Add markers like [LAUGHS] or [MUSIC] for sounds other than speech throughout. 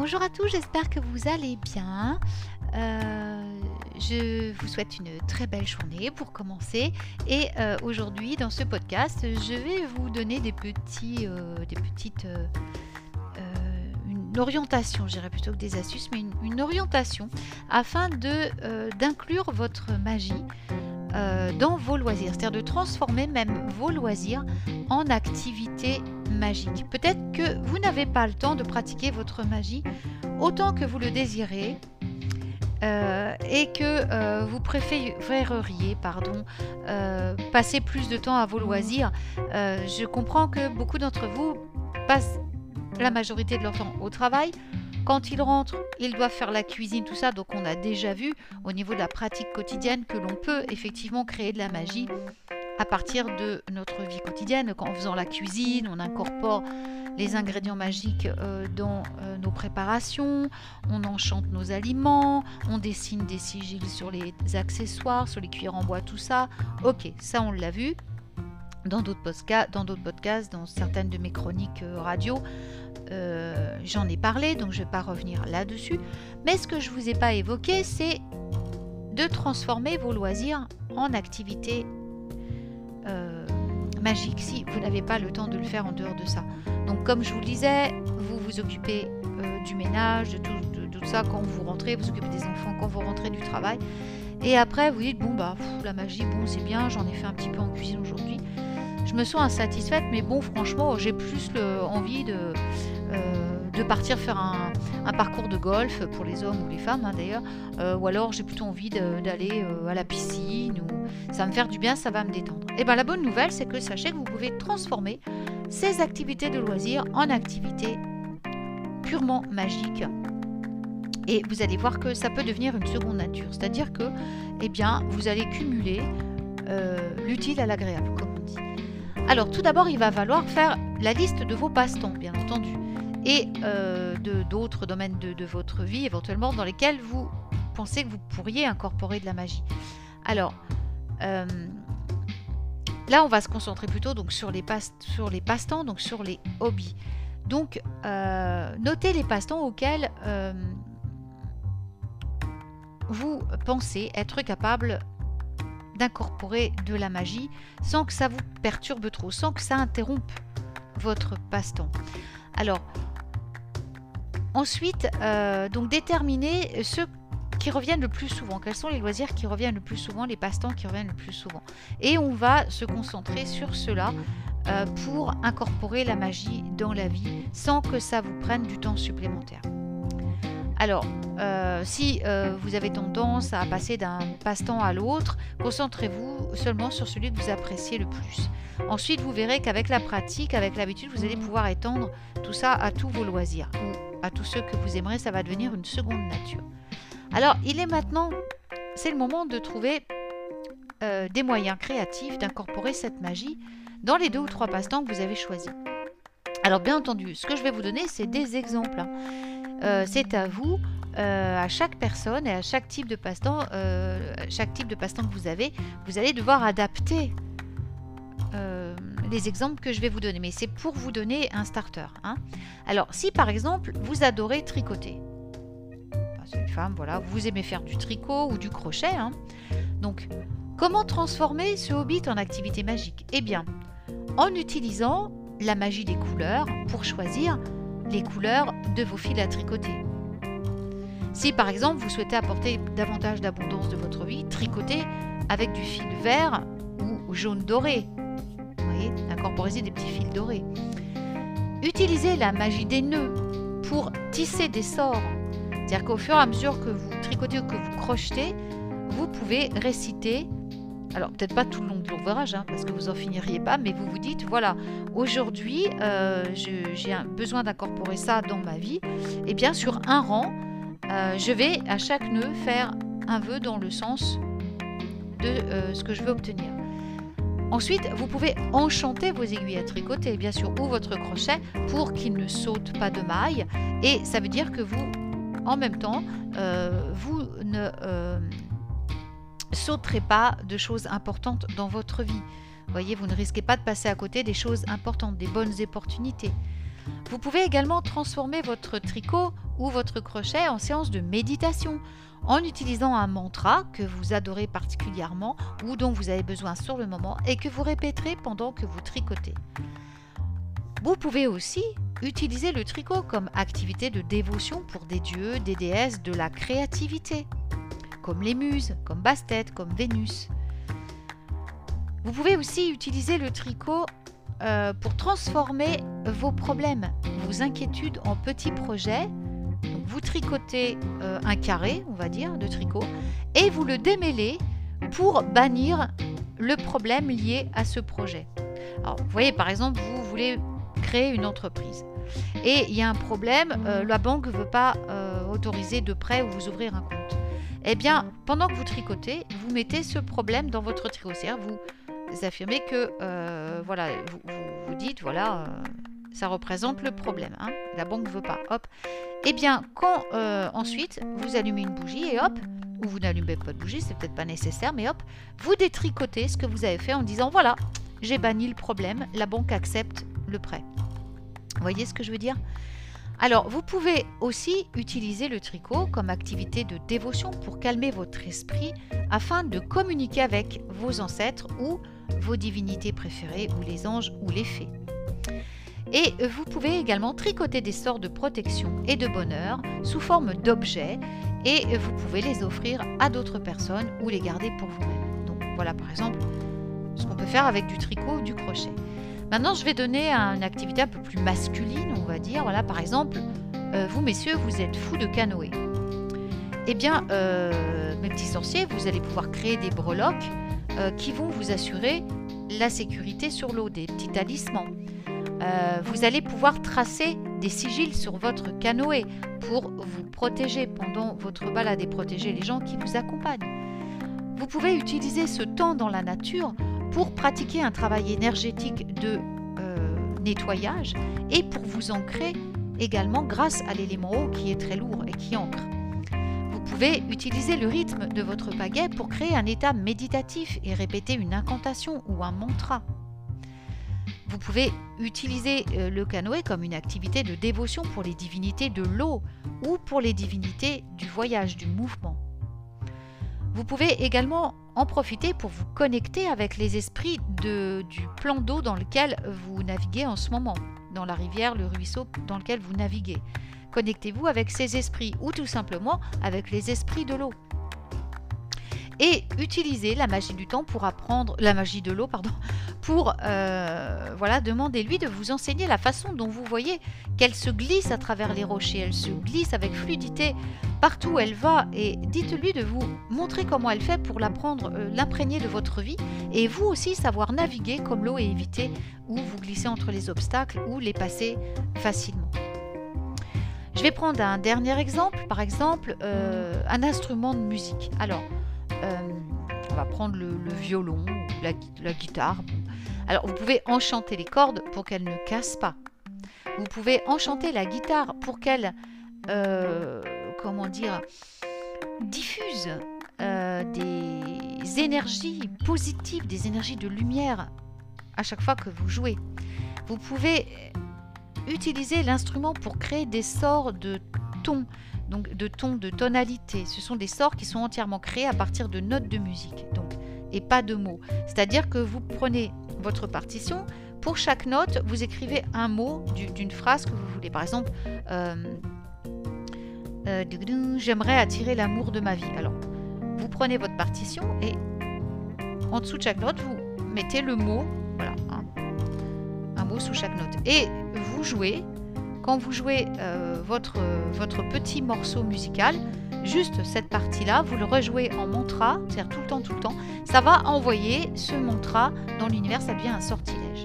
Bonjour à tous, j'espère que vous allez bien. Euh, je vous souhaite une très belle journée pour commencer. Et euh, aujourd'hui, dans ce podcast, je vais vous donner des, petits, euh, des petites... une orientation, je dirais plutôt que des astuces, mais une, orientation afin d'inclure votre magie dans vos loisirs, c'est-à-dire de transformer même vos loisirs en activités magiques. Peut-être que vous n'avez pas le temps de pratiquer votre magie autant que vous le désirez. Euh, et que euh, vous préféreriez pardon, euh, passer plus de temps à vos loisirs. je comprends que beaucoup d'entre vous passent la majorité de leur temps au travail. Quand ils rentrent, ils doivent faire la cuisine, tout ça. Donc on a déjà vu au niveau de la pratique quotidienne que l'on peut effectivement créer de la magie à partir de notre vie quotidienne. En faisant la cuisine, on incorpore les ingrédients magiques euh, dans euh, nos préparations, on enchante nos aliments, on dessine des sigils sur les accessoires, sur les cuillères en bois, tout ça. Ok, ça on l'a vu dans d'autres podcasts, dans certaines de mes chroniques euh, radio. J'en ai parlé, donc je ne vais pas revenir là-dessus. Mais ce que je ne vous ai pas évoqué, c'est de transformer vos loisirs en activités magiques si vous n'avez pas le temps de le faire en dehors de ça. Donc comme je vous le disais, vous vous occupez euh, du ménage, de tout, ça quand vous rentrez, vous occupez des enfants quand vous rentrez du travail. Et après, vous dites, bon, bah, la magie, bon, c'est bien, j'en ai fait un petit peu en cuisine aujourd'hui. Je me sens insatisfaite, mais bon, franchement, j'ai plus le, envie de, euh, de partir faire un, parcours de golf pour les hommes ou les femmes, hein, d'ailleurs. Euh, ou alors, j'ai plutôt envie d'aller à la piscine, ça va me faire du bien, ça va me détendre. Et bien, la bonne nouvelle, c'est que sachez que vous pouvez transformer ces activités de loisirs en activités purement magiques. Et vous allez voir que ça peut devenir une seconde nature. C'est-à-dire que eh bien, vous allez cumuler euh, l'utile à l'agréable, comme on dit. Alors tout d'abord, il va falloir faire la liste de vos passe-temps, bien entendu, et euh, d'autres domaines de, votre vie, éventuellement, dans lesquels vous pensez que vous pourriez incorporer de la magie. Alors, euh, Là, on va se concentrer plutôt donc, sur les passe-temps, donc sur les hobbies. Donc, euh, notez les passe-temps auxquels vous pensez être capable d'incorporer de la magie sans que ça vous perturbe trop, sans que ça interrompe votre passe-temps. Alors, ensuite, euh, donc déterminez ce qui reviennent le plus souvent Quels sont les loisirs qui reviennent le plus souvent, les passe-temps qui reviennent le plus souvent? Et on va se concentrer sur cela euh, pour incorporer la magie dans la vie sans que ça vous prenne du temps supplémentaire. Alors, euh, si euh, vous avez tendance à passer d'un passe-temps à l'autre, concentrez-vous seulement sur celui que vous appréciez le plus. Ensuite, vous verrez qu'avec la pratique, avec l'habitude, vous allez pouvoir étendre tout ça à tous vos loisirs à tous ceux que vous aimerez, ça va devenir une seconde nature. Alors, il est maintenant, c'est le moment de trouver euh, des moyens créatifs d'incorporer cette magie dans les deux ou trois passe-temps que vous avez choisis. Alors, bien entendu, ce que je vais vous donner, c'est des exemples. Hein. Euh, c'est à vous, euh, à chaque personne et à chaque type de passe-temps, chaque type de passe-temps que vous avez, vous allez devoir adapter les exemples que je vais vous donner. Mais c'est pour vous donner un starter. Hein. Alors, si par exemple, vous adorez tricoter, une femme, voilà, vous aimez faire du tricot ou du crochet. Hein. Donc, comment transformer ce hobby en activité magique? Eh bien, en utilisant la magie des couleurs pour choisir les couleurs de vos fils à tricoter. Si par exemple vous souhaitez apporter davantage d'abondance de votre vie, tricotez avec du fil vert ou jaune doré. Incorporez des petits fils dorés. Utilisez la magie des nœuds pour tisser des sorts c'est-à-dire qu'au fur et à mesure que vous tricotez ou que vous crochetez, vous pouvez réciter, alors peut-être pas tout le long de l'ouvrage, hein, parce que vous en finiriez pas, mais vous vous dites, voilà, aujourd'hui, euh, j'ai besoin d'incorporer ça dans ma vie, et bien sur un rang, euh, je vais à chaque nœud faire un vœu dans le sens de euh, ce que je veux obtenir. Ensuite, vous pouvez enchanter vos aiguilles à tricoter, bien sûr, ou votre crochet pour qu'il ne saute pas de maille. Et ça veut dire que vous en même temps, euh, vous ne euh, sauterez pas de choses importantes dans votre vie. Voyez, vous ne risquez pas de passer à côté des choses importantes, des bonnes opportunités. Vous pouvez également transformer votre tricot ou votre crochet en séance de méditation en utilisant un mantra que vous adorez particulièrement ou dont vous avez besoin sur le moment et que vous répéterez pendant que vous tricotez. Vous pouvez aussi utiliser le tricot comme activité de dévotion pour des dieux, des déesses de la créativité, comme les muses, comme Bastet, comme Vénus. Vous pouvez aussi utiliser le tricot euh, pour transformer vos problèmes, vos inquiétudes en petits projets. Vous tricotez euh, un carré, on va dire, de tricot, et vous le démêlez pour bannir le problème lié à ce projet. Alors, vous voyez, par exemple, vous voulez créer une entreprise. Et il y a un problème, euh, la banque ne veut pas autoriser de prêt ou vous ouvrir un compte. Eh bien, pendant que vous tricotez, vous mettez ce problème dans votre tricot. vous affirmez que, euh, voilà, vous, dites, voilà, euh, ça représente le problème. Hein. la banque ne veut pas. Hop. Eh bien, quand euh, ensuite vous allumez une bougie et hop, ou vous n'allumez pas de bougie, c'est peut-être pas nécessaire, mais hop, vous détricotez ce que vous avez fait en disant, voilà, j'ai banni le problème, la banque accepte le prêt. Vous voyez ce que je veux dire? Alors, vous pouvez aussi utiliser le tricot comme activité de dévotion pour calmer votre esprit afin de communiquer avec vos ancêtres ou vos divinités préférées ou les anges ou les fées. Et vous pouvez également tricoter des sorts de protection et de bonheur sous forme d'objets et vous pouvez les offrir à d'autres personnes ou les garder pour vous-même. Donc voilà par exemple ce qu'on peut faire avec du tricot ou du crochet. Maintenant je vais donner une activité un peu plus masculine on va dire. Voilà par exemple, euh, vous messieurs vous êtes fous de canoë. Eh bien euh, mes petits sorciers vous allez pouvoir créer des breloques euh, qui vont vous assurer la sécurité sur l'eau, des petits talismans. Euh, vous allez pouvoir tracer des sigils sur votre canoë pour vous protéger pendant votre balade et protéger les gens qui vous accompagnent. Vous pouvez utiliser ce temps dans la nature pour pratiquer un travail énergétique de euh, nettoyage et pour vous ancrer également grâce à l'élément eau qui est très lourd et qui ancre. Vous pouvez utiliser le rythme de votre pagaie pour créer un état méditatif et répéter une incantation ou un mantra. Vous pouvez utiliser euh, le canoë comme une activité de dévotion pour les divinités de l'eau ou pour les divinités du voyage, du mouvement. Vous pouvez également en profiter pour vous connecter avec les esprits du plan d'eau dans lequel vous naviguez en ce moment, dans la rivière, le ruisseau dans lequel vous naviguez. Connectez-vous avec ces esprits ou tout simplement avec les esprits de l'eau. Et utilisez la magie du temps pour apprendre, la magie de l'eau, pardon, [LAUGHS] pour euh, voilà, demandez-lui de vous enseigner la façon dont vous voyez qu'elle se glisse à travers les rochers, elle se glisse avec fluidité partout où elle va, et dites-lui de vous montrer comment elle fait pour l'apprendre, euh, l'imprégner de votre vie, et vous aussi savoir naviguer comme l'eau et éviter ou vous glisser entre les obstacles ou les passer facilement. Je vais prendre un dernier exemple, par exemple euh, un instrument de musique. Alors, on va prendre le, violon la, guitare. Alors, vous pouvez enchanter les cordes pour qu'elles ne cassent pas. Vous pouvez enchanter la guitare pour qu'elle, euh, comment dire, diffuse des énergies positives, des énergies de lumière à chaque fois que vous jouez. Vous pouvez utiliser l'instrument pour créer des sorts de tons, donc de tons, de tonalité. Ce sont des sorts qui sont entièrement créés à partir de notes de musique, donc et pas de mots. C'est-à-dire que vous prenez votre partition, pour chaque note, vous écrivez un mot d'une phrase que vous voulez. Par exemple, euh, euh, j'aimerais attirer l'amour de ma vie. Alors, vous prenez votre partition et en dessous de chaque note, vous mettez le mot, voilà, un mot sous chaque note. Et vous jouez, quand vous jouez euh, votre, petit morceau musical, juste cette partie-là, vous le rejouez en mantra, c'est-à-dire tout le temps, tout le temps, ça va envoyer ce mantra dans l'univers, ça devient un sortilège.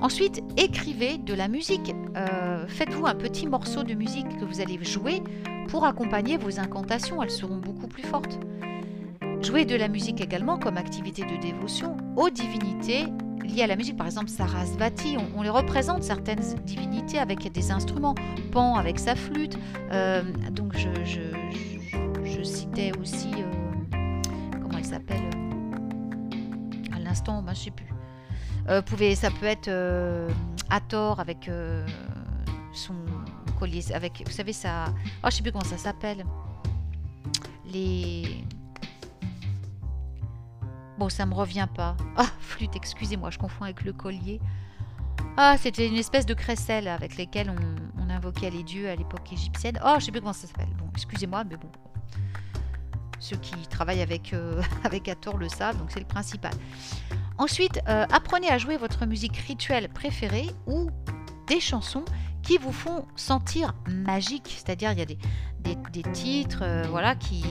Ensuite, écrivez de la musique. Euh, faites-vous un petit morceau de musique que vous allez jouer pour accompagner vos incantations, elles seront beaucoup plus fortes. Jouez de la musique également comme activité de dévotion aux divinités liées à la musique, par exemple Sarasvati, on, les représente certaines divinités avec des instruments, Pan avec sa flûte, euh, donc je, citais aussi, euh, comment elle s'appelle, à l'instant, ben, je ne sais plus, Euh, ça peut être euh, tort avec euh, son collier, avec, vous savez ça, oh je sais plus comment ça s'appelle, les, bon ça me revient pas, ah flûte, excusez-moi, je confonds avec le collier. Ah, c'était une espèce de crécelle avec lesquelles on, invoquait les dieux à l'époque égyptienne. Oh, je sais plus comment ça s'appelle. Bon, excusez-moi, mais bon, ceux qui travaillent avec, euh, [LAUGHS] avec le savent, donc c'est le principal. Ensuite, euh, apprenez à jouer votre musique rituelle préférée ou des chansons qui vous font sentir magique. C'est-à-dire, il y a des titres euh, voilà, qui,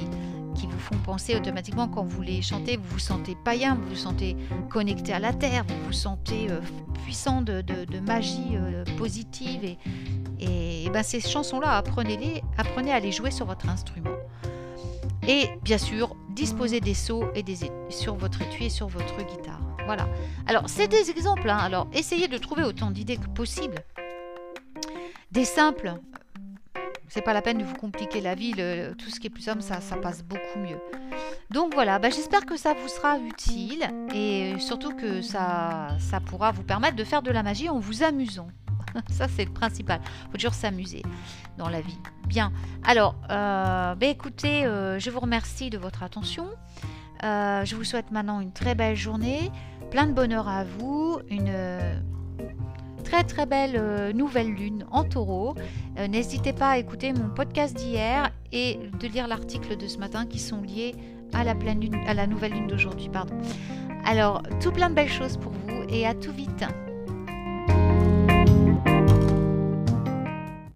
qui vous font penser automatiquement quand vous les chantez, vous vous sentez païen, vous vous sentez connecté à la terre, vous vous sentez euh, puissant de, magie euh, positive. Et, et ben ces chansons-là, apprenez-les, apprenez à les jouer sur votre instrument. Et bien sûr, disposez des sauts et des, sur votre étui et sur votre guitare. Voilà. Alors, c'est des exemples. Hein. Alors, essayez de trouver autant d'idées que possible. Des simples. C'est pas la peine de vous compliquer la vie. Tout ce qui est plus simple, ça, passe beaucoup mieux. Donc voilà, bah, j'espère que ça vous sera utile et surtout que ça, ça pourra vous permettre de faire de la magie en vous amusant. [LAUGHS] Ça, c'est le principal. Il faut toujours s'amuser dans la vie. Bien. Alors, euh, bah, écoutez, euh, je vous remercie de votre attention. Euh, je vous souhaite maintenant une très belle journée, plein de bonheur à vous, une très très belle euh, nouvelle lune en taureau. Euh, N'hésitez pas à écouter mon podcast d'hier et de lire l'article de ce matin qui sont liés à la, pleine lune, à la nouvelle lune d'aujourd'hui. Alors, tout plein de belles choses pour vous et à tout vite.